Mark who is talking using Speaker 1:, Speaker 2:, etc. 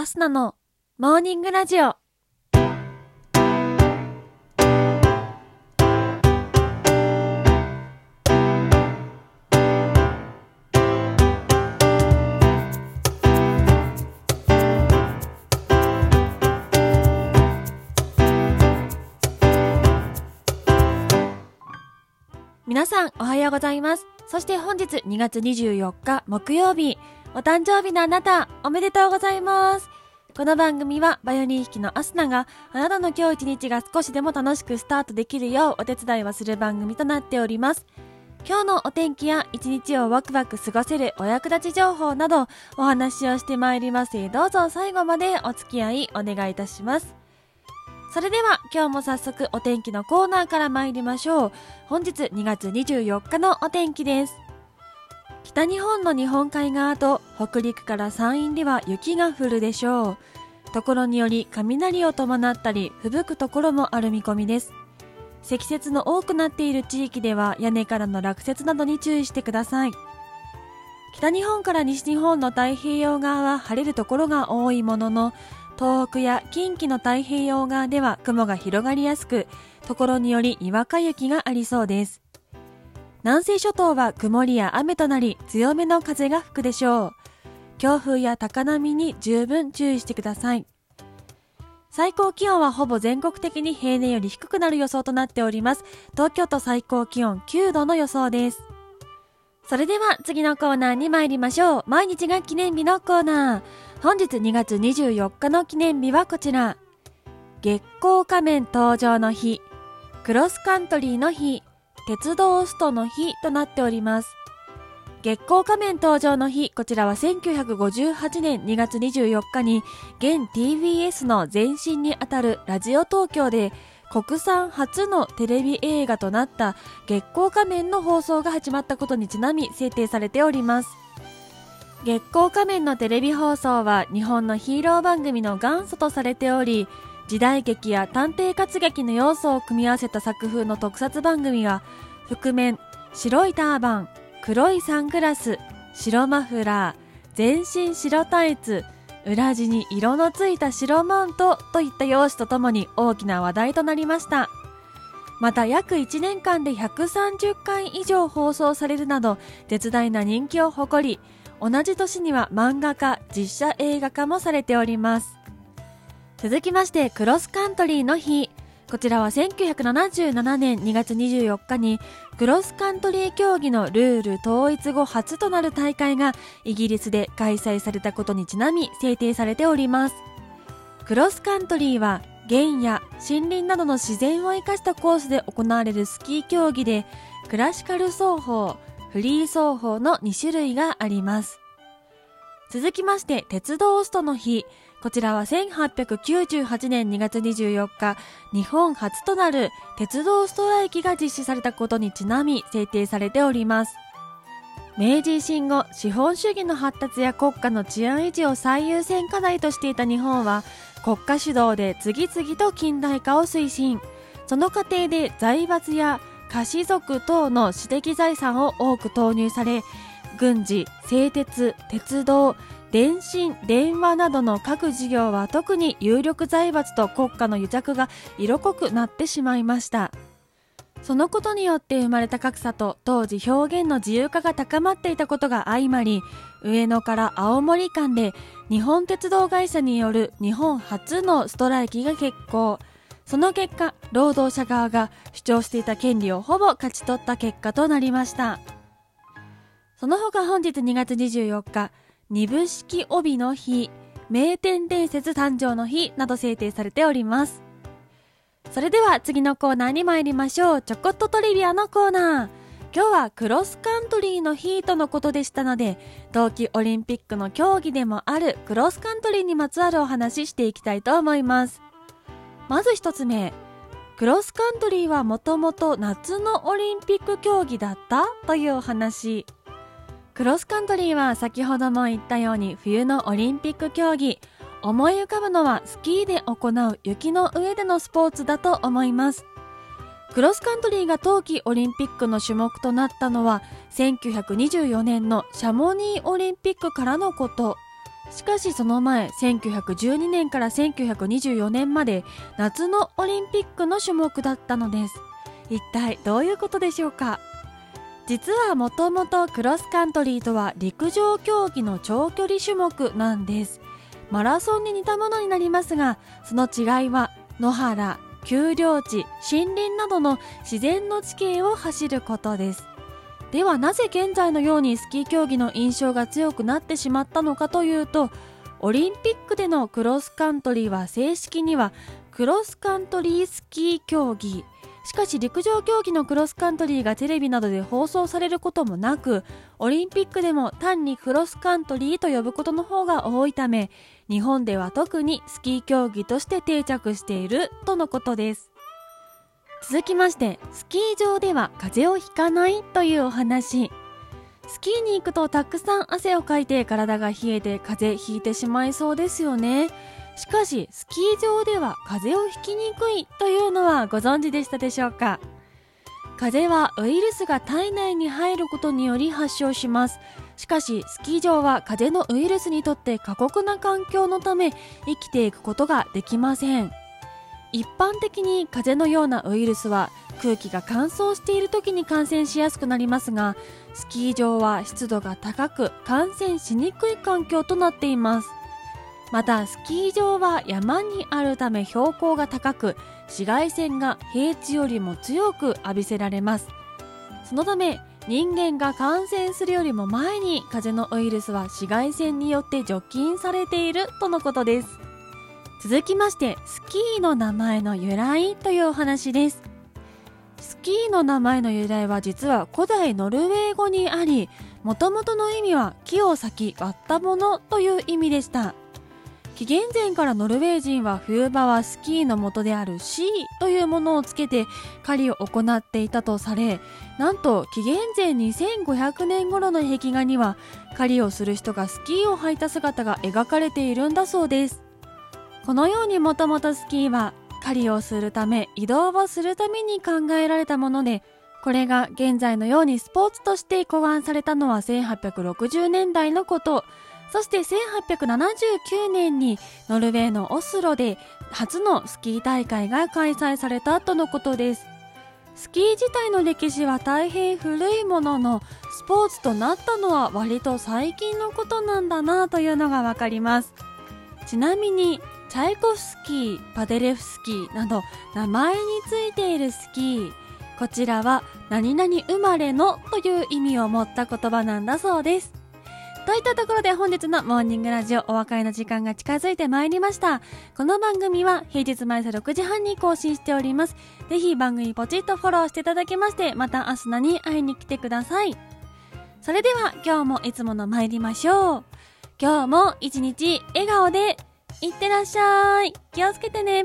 Speaker 1: アスナのモーニングラジオ。皆さんおはようございます。そして本日2月24日木曜日、お誕生日のあなた、おめでとうございます。この番組はバイオリン弾きのアスナがあなたの今日一日が少しでも楽しくスタートできるようお手伝いをする番組となっております。今日のお天気や一日をワクワク過ごせるお役立ち情報などお話をしてまいりますどうぞ最後までお付き合いお願いいたします。それでは今日も早速お天気のコーナーから参りましょう。本日2月24日のお天気です。北日本の日本海側と北陸から山陰では雪が降るでしょう。ところにより雷を伴ったり吹雪くところもある見込みです。積雪の多くなっている地域では屋根からの落雪などに注意してください。北日本から西日本の太平洋側は晴れるところが多いものの、東北や近畿の太平洋側では雲が広がりやすく、ところによりにわか雪がありそうです。南西諸島は曇りや雨となり強めの風が吹くでしょう。強風や高波に十分注意してください。最高気温はほぼ全国的に平年より低くなる予想となっております。東京都最高気温9度の予想です。それでは次のコーナーに参りましょう。毎日が記念日のコーナー。本日2月24日の記念日はこちら。月光仮面登場の日、クロスカントリーの日、鉄道ストの日となっております。月光仮面登場の日、こちらは1958年2月24日に、現 TBS の前身にあたるラジオ東京で、国産初のテレビ映画となった月光仮面の放送が始まったことにちなみ制定されております。月光仮面のテレビ放送は日本のヒーロー番組の元祖とされており、時代劇や探偵活劇の要素を組み合わせた作風の特撮番組は、覆面、白いターバン、黒いサングラス、白マフラー、全身白タイツ、裏地に色のついた白マントといった用紙とともに大きな話題となりました。また約1年間で130回以上放送されるなど絶大な人気を誇り同じ年には漫画化、実写映画化もされております。続きまして、クロスカントリーの日。こちらは1977年2月24日にクロスカントリー競技のルール統一後初となる大会がイギリスで開催されたことにちなみ制定されております。クロスカントリーは原野、森林などの自然を生かしたコースで行われるスキー競技でクラシカル走法、フリー走法の2種類があります。続きまして、鉄道ストの日。こちらは1898年2月24日、日本初となる鉄道ストライキが実施されたことにちなみ制定されております。明治維新後、資本主義の発達や国家の治安維持を最優先課題としていた日本は、国家主導で次々と近代化を推進。その過程で財閥や菓子族等の私的財産を多く投入され、軍事、製鉄、鉄道、電信、電話などの各事業は特に有力財閥と国家の癒着が色濃くなってしまいました。そのことによって生まれた格差と当時表現の自由化が高まっていたことが相まり、上野から青森間で日本鉄道会社による日本初のストライキが決行。その結果、労働者側が主張していた権利をほぼ勝ち取った結果となりました。その他本日2月24日、二部式帯の日、名店伝説誕生の日など制定されております。それでは次のコーナーに参りましょう。ちょこっとトリビアのコーナー。今日はクロスカントリーの日とのことでしたので、冬季オリンピックの競技でもあるクロスカントリーにまつわるお話ししていきたいと思います。まず一つ目。クロスカントリーはもともと夏のオリンピック競技だった？というお話。クロスカントリーは先ほども言ったように冬のオリンピック競技。思い浮かぶのはスキーで行う雪の上でのスポーツだと思います。クロスカントリーが冬季オリンピックの種目となったのは1924年のシャモニーオリンピックからのこと。しかしその前1912年から1924年まで夏のオリンピックの種目だったのです一体どういうことでしょうか？実はもともとクロスカントリーとは陸上競技の長距離種目なんです。マラソンに似たものになりますがその違いは野原丘陵地森林などの自然の地形を走ることです。ではなぜ現在のようにスキー競技の印象が強くなってしまったのかというとオリンピックでのクロスカントリーは正式にはクロスカントリースキー競技しかし陸上競技のクロスカントリーがテレビなどで放送されることもなくオリンピックでも単にクロスカントリーと呼ぶことの方が多いため日本では特にスキー競技として定着しているとのことです。続きましてスキー場では風邪をひかないというお話。スキーに行くとたくさん汗をかいて体が冷えて風邪ひいてしまいそうですよね。しかしスキー場では風邪をひきにくいというのはご存知でしたでしょうか？風邪はウイルスが体内に入ることにより発症します。しかしスキー場は風邪のウイルスにとって過酷な環境のため生きていくことができません。一般的に風邪のようなウイルスは空気が乾燥している時に感染しやすくなりますがスキー場は湿度が高く感染しにくい環境となっています。またスキー場は山にあるため標高が高く紫外線が平地よりも強く浴びせられます。そのため人間が感染するよりも前に風邪のウイルスは紫外線によって除菌されているとのことです。続きましてスキーの名前の由来というお話です。スキーの名前の由来は実は古代ノルウェー語にありもともとの意味は木を裂き割ったものという意味でした。紀元前からノルウェー人は冬場はスキーの元であるシーというものをつけて狩りを行っていたとされなんと紀元前2500年頃の壁画には狩りをする人がスキーを履いた姿が描かれているんだそうです。このようにもともとスキーは狩りをするため移動をするために考えられたものでこれが現在のようにスポーツとして考案されたのは1860年代のこと。そして1879年にノルウェーのオスロで初のスキー大会が開催されたとのことです。スキー自体の歴史は大変古いものの、スポーツとなったのは割と最近のことなんだなというのがわかります。ちなみに、チャイコフスキー、パデレフスキーなど名前についているスキー、こちらは何々生まれのという意味を持った言葉なんだそうです。といったところで本日のモーニングラジオお別れの時間が近づいてまいりました。この番組は平日毎朝6時半に更新しております。ぜひ番組ポチッとフォローしていただきまして、またアスナに会いに来てください。それでは今日もいつもの参りましょう。今日も一日笑顔でいってらっしゃい。気をつけてね。